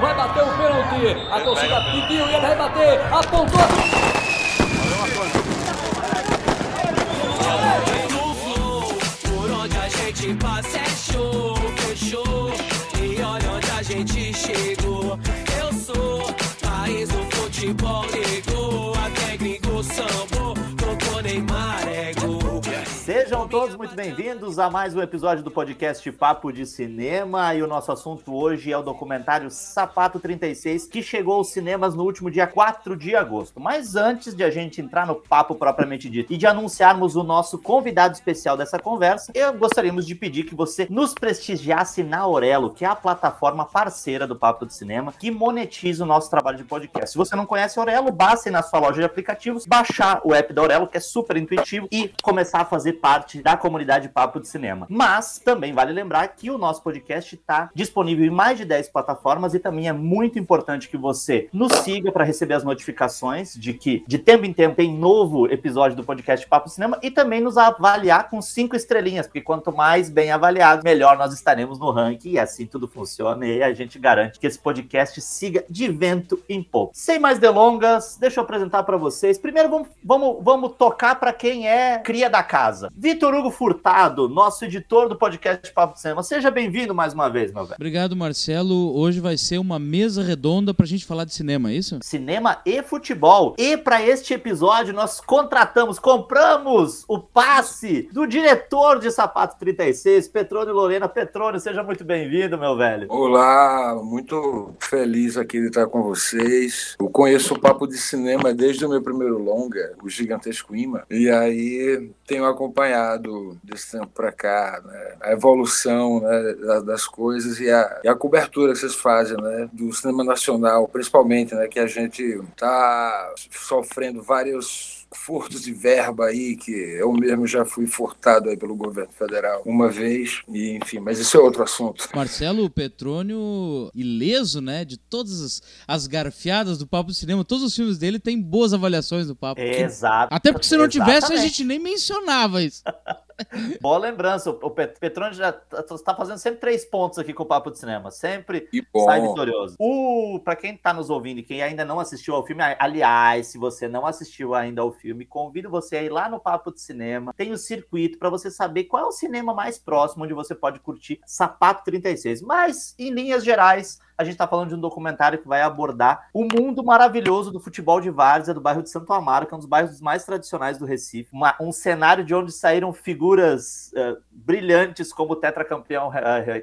vai bater o pênalti. A torcida pediu e ele vai bater, apontou. Por onde a gente passa é show, fechou. E olha onde a gente chegou. Eu sou país do futebol, negou. Até gringo sambou, tocou Neymar, é Sejam todos muito bem-vindos a mais um episódio do podcast Papo de Cinema. E o nosso assunto hoje é o documentário Sapato 36, que chegou aos cinemas no último dia 4 de agosto. Mas antes de a gente entrar no papo propriamente dito e de anunciarmos o nosso convidado especial dessa conversa, eu gostaríamos de pedir que você nos prestigiasse na Aurelo, que é a plataforma parceira do Papo de Cinema, que monetiza o nosso trabalho de podcast. Se você não conhece a Aurelo, basta ir na sua loja de aplicativos, baixar o app da Aurelo, que é super intuitivo, e começar a fazer parte da comunidade Papo de Cinema. Mas também vale lembrar que o nosso podcast está disponível em mais de 10 plataformas e também é muito importante que você nos siga para receber as notificações de que de tempo em tempo tem novo episódio do podcast Papo Cinema e também nos avaliar com cinco estrelinhas, porque quanto mais bem avaliado, melhor nós estaremos no ranking e assim tudo funciona e a gente garante que esse podcast siga de vento em pouco. Sem mais delongas, deixa eu apresentar para vocês. Primeiro vamos, vamos, vamos tocar para quem é cria da casa. Vitor Hugo Furtado, nosso editor do podcast Papo de Cinema. Seja bem-vindo mais uma vez, meu velho. Obrigado, Marcelo. Hoje vai ser uma mesa redonda pra gente falar de cinema, é isso? Cinema e futebol. E para este episódio nós contratamos, compramos o passe do diretor de Sapato 36, Petrônio Lorena. Petrônio, seja muito bem-vindo, meu velho. Olá, muito feliz aqui de estar com vocês. Eu conheço o Papo de Cinema desde o meu primeiro longa, o Gigantesco Imã. E aí tenho acompanhado desse tempo para cá né, a evolução né, das coisas e a, e a, cobertura que vocês fazem né, do cinema nacional, principalmente, né, que a gente está sofrendo vários furtos de verba aí, que eu mesmo já fui furtado aí pelo governo federal uma vez, e enfim, mas isso é outro assunto. Marcelo Petrônio, ileso, né, de todas as, as garfiadas do Papo do Cinema, todos os filmes dele têm boas avaliações do Papo. Exato. Até porque se não Exatamente. tivesse, a gente nem mencionava isso. Boa lembrança. O Petrone já está tá fazendo sempre três pontos aqui com o Papo de Cinema. Sempre sai vitorioso. O, para quem está nos ouvindo e quem ainda não assistiu ao filme, aliás, se você não assistiu ainda ao filme, convido você a ir lá no Papo de Cinema. Tem o circuito para você saber qual é o cinema mais próximo onde você pode curtir Sapato 36. Mas, em linhas gerais, a gente está falando de um documentário que vai abordar o mundo maravilhoso do futebol de várzea do bairro de Santo Amaro, que é um dos bairros mais tradicionais do Recife. Uma, um cenário de onde saíram figuras uh, brilhantes como o tetracampeão uh,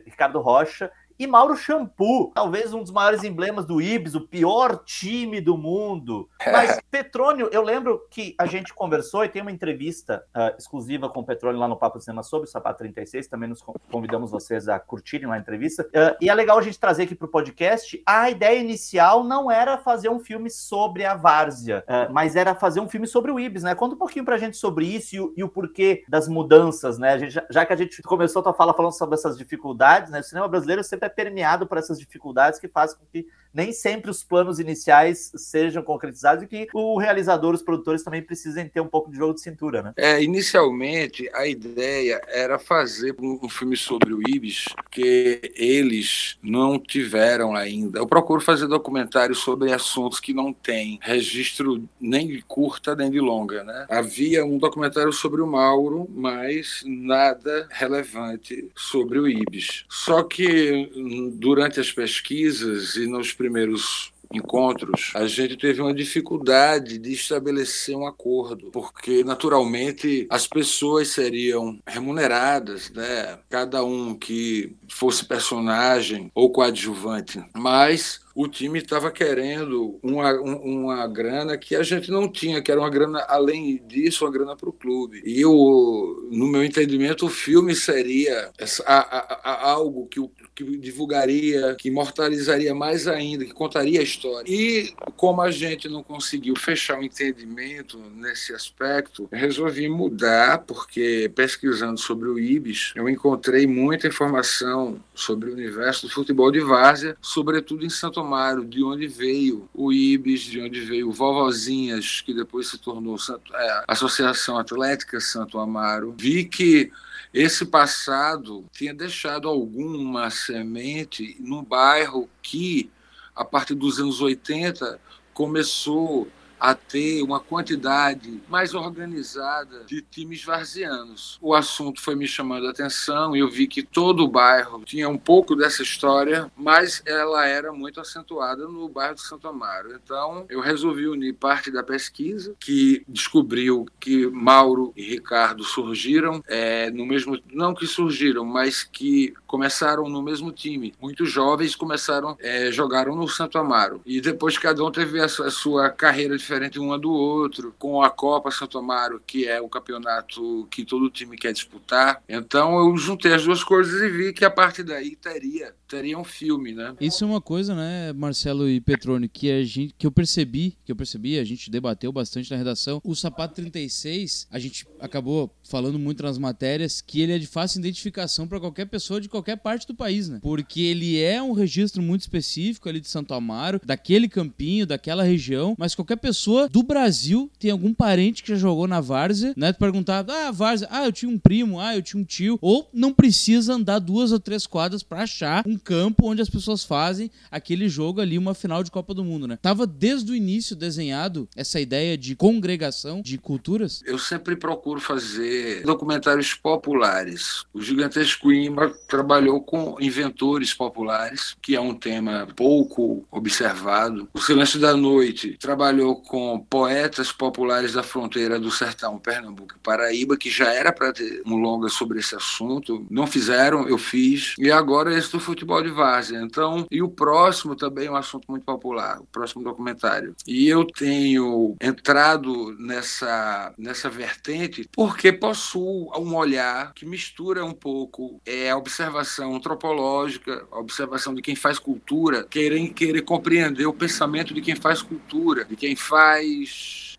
Ricardo Rocha e Mauro Shampoo, talvez um dos maiores emblemas do Ibis, o pior time do mundo. Mas Petrônio, eu lembro que a gente conversou e tem uma entrevista uh, exclusiva com o Petrônio lá no Papo de Cinema sobre o Sapato 36, também nos convidamos vocês a curtirem a entrevista. Uh, e é legal a gente trazer aqui para o podcast, a ideia inicial não era fazer um filme sobre a Várzea, uh, mas era fazer um filme sobre o Ibis, né? Conta um pouquinho para a gente sobre isso e o, e o porquê das mudanças, né? Gente, já, já, que a gente começou a tua fala falando sobre essas dificuldades, né? O cinema brasileiro sempre é permeado por essas dificuldades que fazem com que nem sempre os planos iniciais sejam concretizados e que o realizador, os produtores também precisem ter um pouco de jogo de cintura, né? É, inicialmente a ideia era fazer um filme sobre o Ibis, que eles não tiveram ainda. Eu procuro fazer documentários sobre assuntos que não têm registro nem de curta nem de longa, né? Havia um documentário sobre o Mauro, mas nada relevante sobre o Ibis. Só que durante as pesquisas e nos primeiros encontros, a gente teve uma dificuldade de estabelecer um acordo, porque naturalmente as pessoas seriam remuneradas, né? Cada um que fosse personagem ou coadjuvante, mas o time estava querendo uma, uma grana que a gente não tinha, que era uma grana, além disso, uma grana para o clube. E, o, no meu entendimento, o filme seria essa, a, a, a, algo que que divulgaria, que imortalizaria mais ainda, que contaria a história. E como a gente não conseguiu fechar o entendimento nesse aspecto, resolvi mudar, porque pesquisando sobre o Ibis, eu encontrei muita informação sobre o universo do futebol de várzea, sobretudo em Santo Amaro, de onde veio o Ibis, de onde veio o Vovozinhas, que depois se tornou é, Associação Atlética Santo Amaro. Vi que esse passado tinha deixado alguma semente num bairro que a partir dos anos 80, começou a ter uma quantidade mais organizada de times varzianos. O assunto foi me chamando a atenção e eu vi que todo o bairro tinha um pouco dessa história, mas ela era muito acentuada no bairro de Santo Amaro. Então eu resolvi unir parte da pesquisa, que descobriu que Mauro e Ricardo surgiram é, no mesmo, não que surgiram, mas que começaram no mesmo time. Muitos jovens começaram, é, jogaram no Santo Amaro e depois cada um teve a sua, carreira diferente uma do outro, com a Copa Santo Amaro, que é o campeonato que todo time quer disputar. Então eu juntei as duas coisas e vi que a partir daí teria teria um filme, né? Isso é uma coisa, né, Marcelo e Petrone, que a gente que eu percebi, que eu percebi, a gente debateu bastante na redação. O Sapato 36, a gente acabou falando muito nas matérias que ele é de fácil identificação para qualquer pessoa de qualquer parte do país, né? Porque ele é um registro muito específico ali de Santo Amaro, daquele campinho, daquela região, mas qualquer pessoa do Brasil tem algum parente que já jogou na várzea, né? Tu perguntar, ah, várzea, ah, eu tinha um primo, ah, eu tinha um tio, ou não precisa andar duas ou três quadras para achar um campo onde as pessoas fazem aquele jogo ali, uma final de Copa do Mundo, né? Tava desde o início desenhado essa ideia de congregação de culturas? Eu sempre procuro fazer documentários populares. O Gigantesco Imba trabalhou com inventores populares, que é um tema pouco observado. O Silêncio da Noite trabalhou com poetas populares da fronteira do sertão Pernambuco e Paraíba, que já era para ter um longa sobre esse assunto. Não fizeram, eu fiz. E agora esse do futebol de várzea. Então, e o próximo também é um assunto muito popular, o próximo documentário. E eu tenho entrado nessa, nessa vertente porque possuo um olhar que mistura um pouco é, a observação antropológica, a observação de quem faz cultura, querer, querer compreender o pensamento de quem faz cultura, de quem faz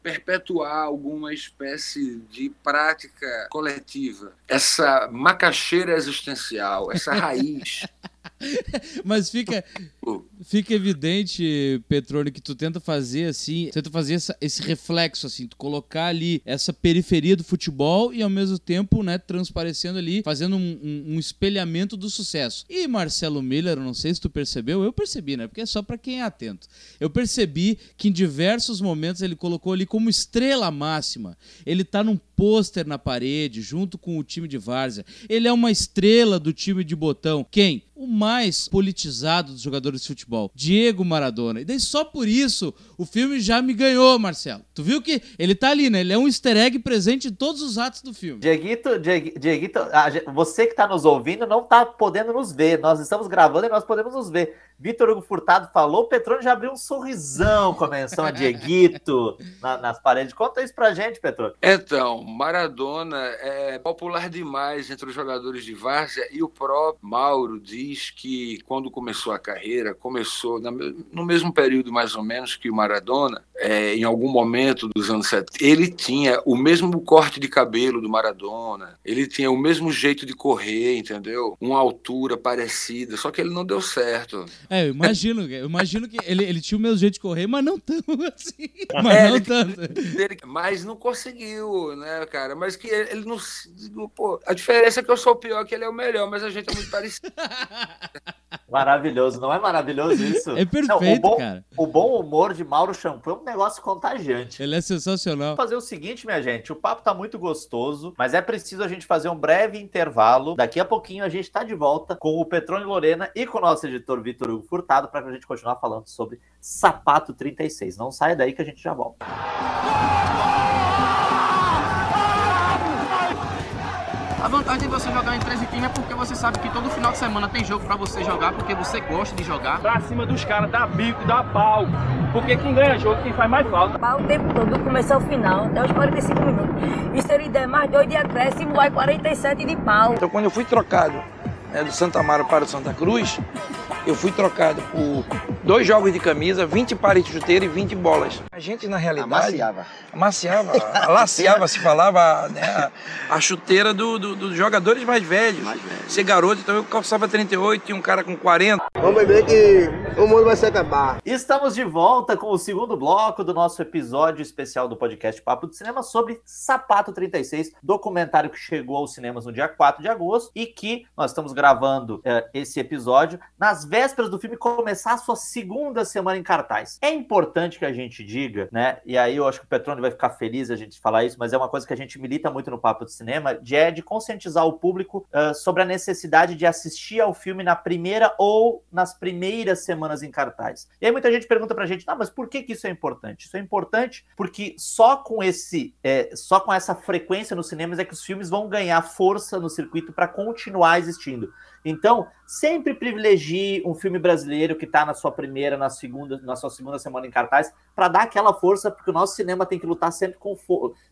perpetuar alguma espécie de prática coletiva. Essa macaxeira existencial, essa raiz Mas fica, fica evidente, Petrone, que tu tenta fazer assim, tenta fazer essa, esse reflexo, assim, tu colocar ali essa periferia do futebol e ao mesmo tempo, né, transparecendo ali, fazendo um, um, um espelhamento do sucesso. E Marcelo Miller, não sei se tu percebeu, eu percebi, né, porque é só para quem é atento. Eu percebi que em diversos momentos ele colocou ali como estrela máxima. Ele tá num pôster na parede, junto com o time de várzea. Ele é uma estrela do time de botão. Quem? O mais politizado dos jogadores de futebol, Diego Maradona. E daí só por isso o filme já me ganhou, Marcelo. Tu viu que ele tá ali, né? Ele é um easter egg presente em todos os atos do filme. Dieguito, Dieguito, você que tá nos ouvindo não tá podendo nos ver. Nós estamos gravando e nós podemos nos ver. Vitor Hugo Furtado falou, o Petrone já abriu um sorrisão com a menção a Dieguito na, nas paredes. Conta isso pra gente, Petrone. Então, Maradona é popular demais entre os jogadores de várzea e o próprio Mauro diz que quando começou a carreira, começou no mesmo período mais ou menos que o Maradona, é, em algum momento dos anos 70, ele tinha o mesmo corte de cabelo do Maradona, ele tinha o mesmo jeito de correr, entendeu? Uma altura parecida, só que ele não deu certo. É, eu imagino, eu imagino que ele, ele tinha o mesmo jeito de correr, mas não tanto assim. Mas é, não tanto. mas não conseguiu, né, cara? Mas que ele, ele não. Pô, a diferença é que eu sou o pior, que ele é o melhor, mas a gente é muito parecido. Maravilhoso, não é maravilhoso isso? É perfeito, não, o bom, cara. O bom humor de Mauro Shampoo um negócio contagiante. Ele é sensacional. Vou fazer o seguinte, minha gente, o papo tá muito gostoso, mas é preciso a gente fazer um breve intervalo. Daqui a pouquinho a gente tá de volta com o Petrone Lorena e com o nosso editor Vitor Hugo Furtado para a gente continuar falando sobre Sapato 36. Não saia daí que a gente já volta. A vantagem de você jogar em 13 times é porque você sabe que todo final de semana tem jogo para você jogar, porque você gosta de jogar. Pra cima dos caras, dá bico, dá pau. Porque quem ganha jogo, quem faz mais falta. Pau o tempo todo, do começo ao final, até os 45 minutos. E se ele der mais dois de acréscimo, vai 47 de pau. Então quando eu fui trocado né, do Santa Amaro para o Santa Cruz, eu fui trocado por dois jogos de camisa, 20 pares de chuteiro e 20 bolas. A gente, na realidade. Amaciava. Amaciava, alaciava, se falava, né, a, a chuteira do, do, dos jogadores mais velhos. mais velhos. Ser garoto, então eu calçava 38, tinha um cara com 40. Vamos ver que o mundo vai se acabar. Estamos de volta com o segundo bloco do nosso episódio especial do podcast Papo de Cinema sobre Sapato 36, documentário que chegou aos cinemas no dia 4 de agosto e que nós estamos gravando uh, esse episódio nas vésperas do filme começar a sua segunda semana em cartaz. É importante que a gente diga, né? E aí eu acho que o Petrone vai ficar feliz a gente falar isso, mas é uma coisa que a gente milita muito no Papo de Cinema, de, é de conscientizar o público uh, sobre a necessidade de assistir ao filme na primeira ou nas primeiras semanas em cartaz. E aí muita gente pergunta pra gente, ah, mas por que, que isso é importante? Isso é importante porque só com esse, é, só com essa frequência nos cinemas é que os filmes vão ganhar força no circuito para continuar existindo. Então, sempre privilegie um filme brasileiro que está na sua primeira, na segunda, na sua segunda semana em cartaz, para dar aquela força, porque o nosso cinema tem que lutar sempre com,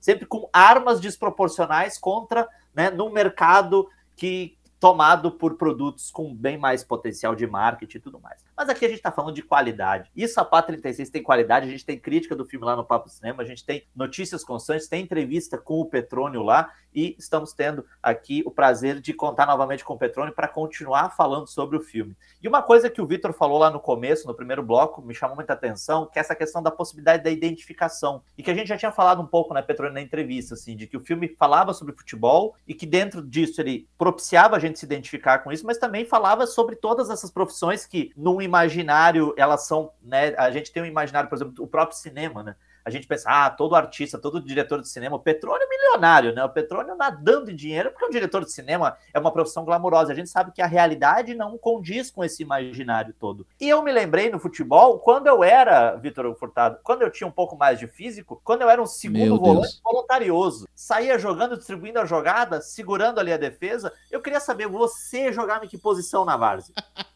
sempre com armas desproporcionais contra, né, num mercado que tomado por produtos com bem mais potencial de marketing e tudo mais. Mas aqui a gente está falando de qualidade. A PA 36 tem qualidade, a gente tem crítica do filme lá no Papo Cinema, a gente tem notícias constantes, tem entrevista com o Petrônio lá e estamos tendo aqui o prazer de contar novamente com o Petrônio para continuar falando sobre o filme. E uma coisa que o Vitor falou lá no começo, no primeiro bloco, me chamou muita atenção, que é essa questão da possibilidade da identificação. E que a gente já tinha falado um pouco, né, Petrônio, na entrevista, assim, de que o filme falava sobre futebol e que dentro disso ele propiciava a gente se identificar com isso, mas também falava sobre todas essas profissões que, num imaginário, elas são, né? A gente tem um imaginário, por exemplo, o próprio cinema, né? A gente pensa, ah, todo artista, todo diretor de cinema, o Petrônio é milionário, né? O Petrônio nadando em dinheiro, porque o diretor de cinema é uma profissão glamourosa. A gente sabe que a realidade não condiz com esse imaginário todo. E eu me lembrei no futebol, quando eu era, Vitor Furtado, quando eu tinha um pouco mais de físico, quando eu era um segundo volante voluntarioso, saía jogando, distribuindo a jogada, segurando ali a defesa, eu queria saber, você jogava em que posição na várzea?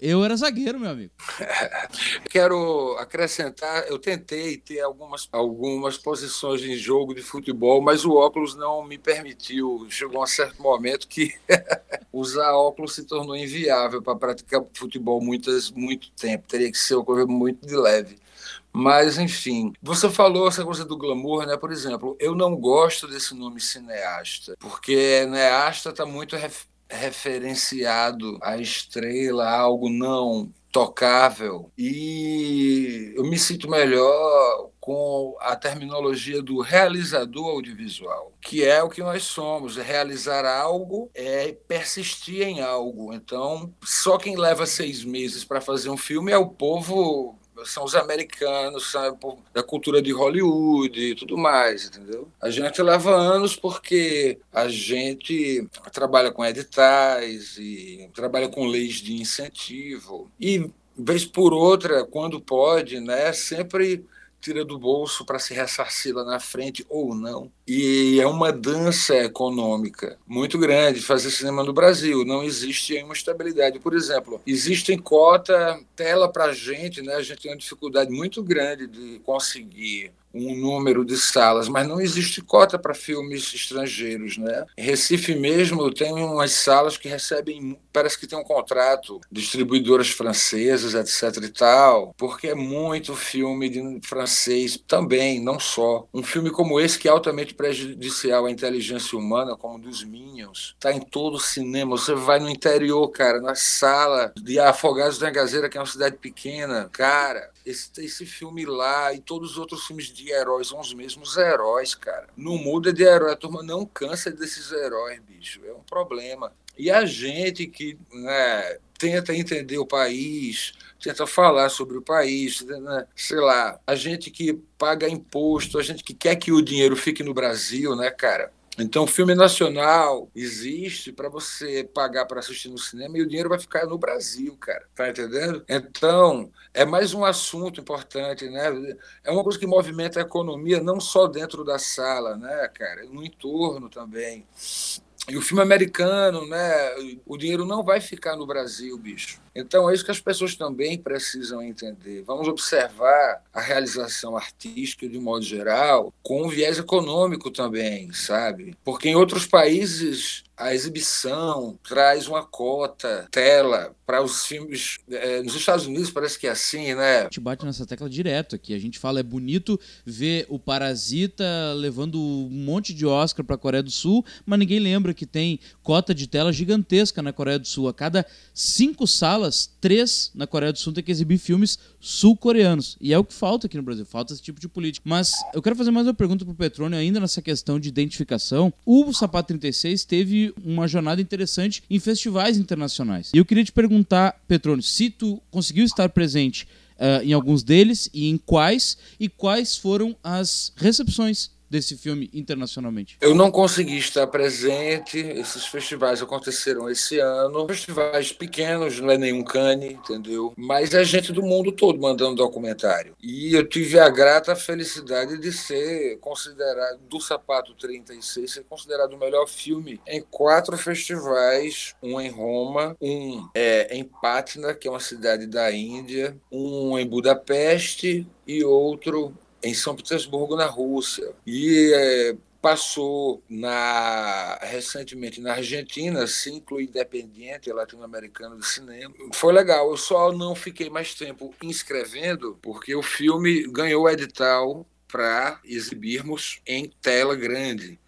Eu era zagueiro, meu amigo. Quero acrescentar, eu tentei ter algumas, algumas posições em jogo de futebol, mas o óculos não me permitiu. Chegou um certo momento que usar óculos se tornou inviável para praticar futebol muitas, muito tempo. Teria que ser uma coisa muito de leve. Mas, enfim, você falou essa coisa do glamour, né? Por exemplo, eu não gosto desse nome cineasta, porque cineasta está muito referenciado à estrela, algo não tocável. E eu me sinto melhor com a terminologia do realizador audiovisual, que é o que nós somos. Realizar algo é persistir em algo. Então, só quem leva seis meses para fazer um filme é o povo são os americanos, são da cultura de Hollywood e tudo mais, entendeu? A gente leva anos porque a gente trabalha com editais e trabalha com leis de incentivo e vez por outra, quando pode, né, sempre tira do bolso para se ressarcir lá na frente ou não. E é uma dança econômica muito grande fazer cinema no Brasil. Não existe uma estabilidade. Por exemplo, existe cota tela para gente, né? A gente tem uma dificuldade muito grande de conseguir um número de salas, mas não existe cota para filmes estrangeiros, né? Em Recife mesmo tem umas salas que recebem, parece que tem um contrato, distribuidoras francesas, etc e tal, porque é muito filme de francês também, não só. Um filme como esse que é altamente prejudicial à inteligência humana, como dos Minions, tá em todo o cinema. Você vai no interior, cara, na sala de Afogados da Gazeira, que é uma cidade pequena, cara, esse, esse filme lá e todos os outros filmes de heróis são os mesmos heróis, cara. Não muda de herói, a turma não cansa desses heróis, bicho. É um problema. E a gente que né, tenta entender o país, tenta falar sobre o país, né? sei lá, a gente que paga imposto, a gente que quer que o dinheiro fique no Brasil, né, cara? Então, filme nacional existe para você pagar para assistir no cinema e o dinheiro vai ficar no Brasil, cara. Tá entendendo? Então, é mais um assunto importante, né? É uma coisa que movimenta a economia não só dentro da sala, né, cara? No entorno também. E o filme americano, né? O dinheiro não vai ficar no Brasil, bicho. Então é isso que as pessoas também precisam entender. Vamos observar a realização artística de modo geral com um viés econômico também, sabe? Porque em outros países a exibição traz uma cota, tela para os filmes. É, nos Estados Unidos parece que é assim, né? A gente bate nessa tecla direto aqui. A gente fala é bonito ver o Parasita levando um monte de Oscar para a Coreia do Sul, mas ninguém lembra que tem cota de tela gigantesca na Coreia do Sul. A cada cinco salas, três na Coreia do Sul têm que exibir filmes sul-coreanos. E é o que falta aqui no Brasil, falta esse tipo de política. Mas eu quero fazer mais uma pergunta pro Petrônio, ainda nessa questão de identificação. O Sapato 36 teve uma jornada interessante em festivais internacionais. E eu queria te perguntar, Petrônio, se tu conseguiu estar presente uh, em alguns deles e em quais, e quais foram as recepções desse filme internacionalmente? Eu não consegui estar presente. Esses festivais aconteceram esse ano. Festivais pequenos, não é nenhum cane, entendeu? Mas é gente do mundo todo mandando documentário. E eu tive a grata felicidade de ser considerado, do Sapato 36, ser considerado o melhor filme em quatro festivais: um em Roma, um é, em Patna, que é uma cidade da Índia, um em Budapeste e outro em São Petersburgo, na Rússia. E é, passou na recentemente na Argentina, Ciclo Independiente Latino-Americano de Cinema. Foi legal, eu só não fiquei mais tempo inscrevendo, porque o filme ganhou o edital para exibirmos em tela grande.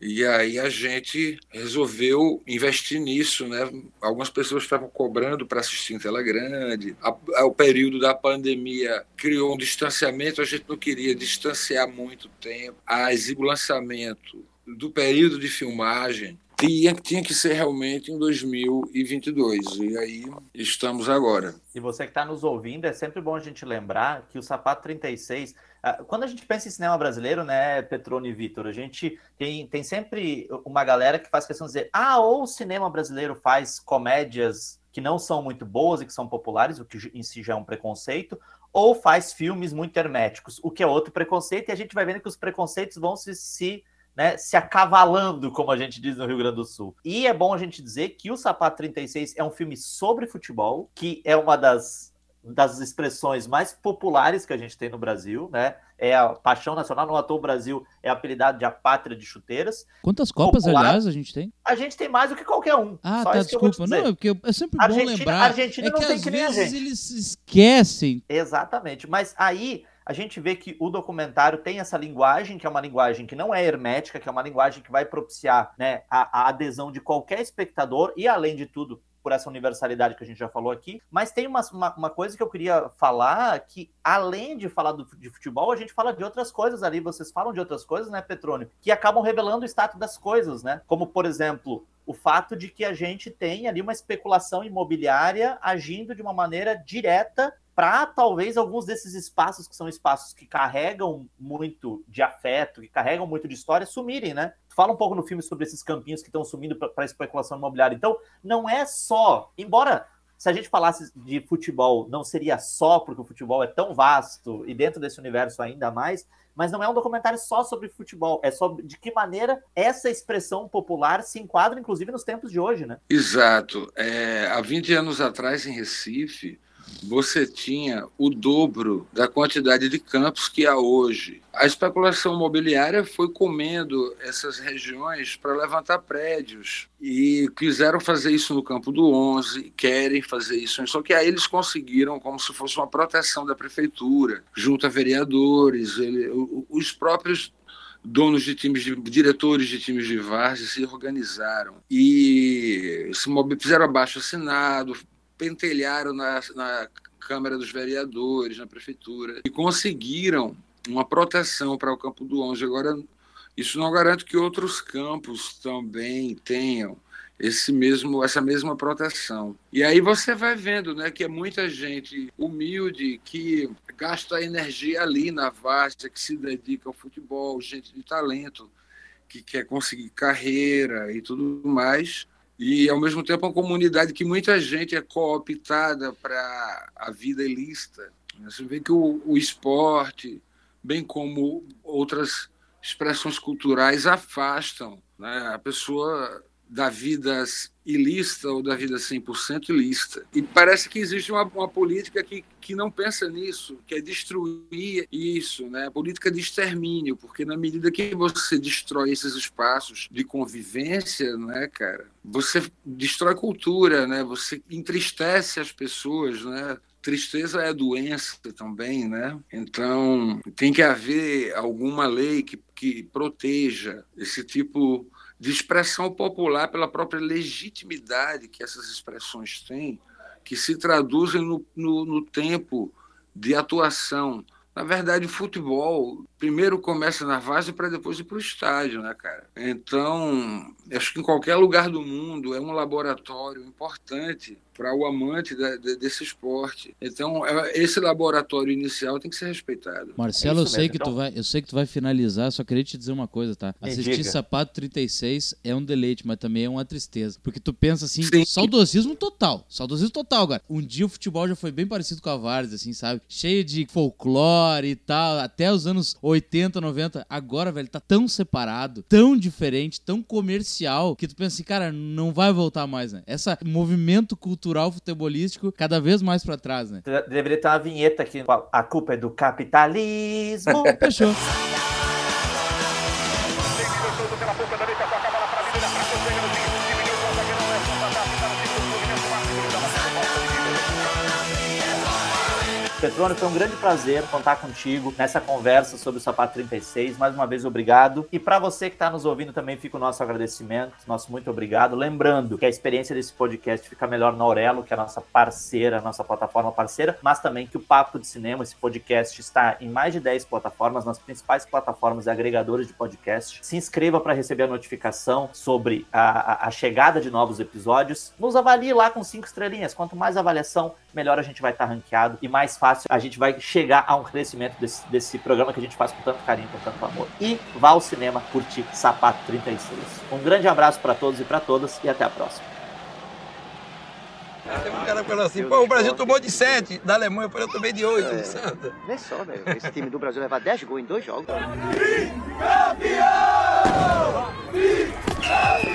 E aí a gente resolveu investir nisso, né? Algumas pessoas estavam cobrando para assistir em tela grande. o período da pandemia criou um distanciamento, a gente não queria distanciar muito tempo. A o lançamento do período de filmagem tinha, tinha que ser realmente em 2022. E aí estamos agora. E você que está nos ouvindo, é sempre bom a gente lembrar que o Sapato 36. Ah, quando a gente pensa em cinema brasileiro, né, Petrone e Vitor, a gente tem, tem sempre uma galera que faz questão de dizer: ah, ou o cinema brasileiro faz comédias que não são muito boas e que são populares, o que em si já é um preconceito, ou faz filmes muito herméticos, o que é outro preconceito, e a gente vai vendo que os preconceitos vão se, se né, se acavalando, como a gente diz no Rio Grande do Sul. E é bom a gente dizer que o Sapato 36 é um filme sobre futebol, que é uma das, das expressões mais populares que a gente tem no Brasil, né? É a paixão nacional, no ator Brasil é apelidado de a pátria de chuteiras. Quantas copas, Popular, aliás, a gente tem? A gente tem mais do que qualquer um. Ah, Só tá, desculpa. Não, é porque é sempre bom Argentina, lembrar. A Argentina é não que tem às que nem a vezes gente. eles esquecem. Exatamente. Mas aí a gente vê que o documentário tem essa linguagem, que é uma linguagem que não é hermética, que é uma linguagem que vai propiciar né, a, a adesão de qualquer espectador e, além de tudo, por essa universalidade que a gente já falou aqui. Mas tem uma, uma, uma, coisa que eu queria falar, que além de falar do, de futebol, a gente fala de outras coisas ali, vocês falam de outras coisas, né, Petrônio, que acabam revelando o status das coisas, né? Como, por exemplo, o fato de que a gente tem ali uma especulação imobiliária agindo de uma maneira direta para talvez alguns desses espaços que são espaços que carregam muito de afeto, que carregam muito de história, sumirem, né? Fala um pouco no filme sobre esses campinhos que estão sumindo para especulação imobiliária. Então, não é só, embora se a gente falasse de futebol, não seria só porque o futebol é tão vasto e dentro desse universo ainda mais, mas não é um documentário só sobre futebol, é sobre de que maneira essa expressão popular se enquadra, inclusive, nos tempos de hoje, né? Exato. É, há 20 anos atrás, em Recife, você tinha o dobro da quantidade de campos que há hoje. A especulação imobiliária foi comendo essas regiões para levantar prédios e quiseram fazer isso no campo do 11, querem fazer isso, só que aí eles conseguiram como se fosse uma proteção da prefeitura, junto a vereadores, ele, os próprios donos de times, de, diretores de times de várzea se organizaram e se fizeram abaixo assinado, pentelharam na, na Câmara dos Vereadores, na Prefeitura, e conseguiram uma proteção para o Campo do Onze. Agora, isso não garante que outros campos também tenham esse mesmo, essa mesma proteção. E aí você vai vendo né, que é muita gente humilde que gasta energia ali na várzea, que se dedica ao futebol, gente de talento, que quer conseguir carreira e tudo mais, e, ao mesmo tempo, uma comunidade que muita gente é cooptada para a vida ilícita. Você vê que o, o esporte, bem como outras expressões culturais, afastam né, a pessoa da vida ilícita ou da vida 100% ilícita. E parece que existe uma, uma, política que, que não pensa nisso, que é destruir isso, né? A política de extermínio, porque na medida que você destrói esses espaços de convivência, né, cara, você destrói cultura, né? Você entristece as pessoas, né? Tristeza é doença também, né? Então, tem que haver alguma lei que, que proteja esse tipo de expressão popular pela própria legitimidade que essas expressões têm que se traduzem no, no, no tempo de atuação. Na verdade, futebol primeiro começa na base para depois ir para o estádio, né, cara? Então, acho que em qualquer lugar do mundo é um laboratório importante para o amante da, de, desse esporte. Então, é, esse laboratório inicial tem que ser respeitado. Marcelo, É eu sei mesmo. que tu Então- vai, eu sei que tu vai finalizar, só queria te dizer uma coisa, tá? Me Assistir diga. Sapato 36 é um deleite, mas também é uma tristeza, porque tu pensa assim, saudosismo total, saudosismo total, cara. Um dia o futebol já foi bem parecido com a Várzea, assim, sabe? Cheio de folclore e tal, até os anos 80, 90. Agora, velho, tá tão separado, tão diferente, tão comercial, que tu pensa assim, cara, não vai voltar mais, né? Esse movimento cultural futebolístico cada vez mais pra trás, né? Deveria ter uma vinheta aqui. A culpa é do capitalismo. Fechou. Petrônio, foi um grande prazer contar contigo nessa conversa sobre o Sapato 36. Mais uma vez, obrigado. E para você que está nos ouvindo também fica o nosso agradecimento, nosso muito obrigado. Lembrando que a experiência desse podcast fica melhor na Aurelo, que é a nossa parceira, a nossa plataforma parceira, mas também que o Papo de Cinema, esse podcast, está em mais de 10 plataformas, nas principais plataformas e agregadores de podcast. Se inscreva para receber a notificação sobre a, a- a chegada de novos episódios. Nos avalie lá com cinco estrelinhas. Quanto mais avaliação, melhor a gente vai estar ranqueado e mais fácil fácil a gente vai chegar a um crescimento desse, desse programa que a gente faz com tanto carinho, com tanto amor. E vá ao cinema curtir Sapato 36. Um grande abraço para todos e para todas e até a próxima. Tem um cara falou assim, pô, o Brasil tomou de 7, da Alemanha eu para eu tomei de 8, é. Santa. Vê só, velho, esse time do Brasil leva 10 gols em dois jogos. Campeão! Campeão!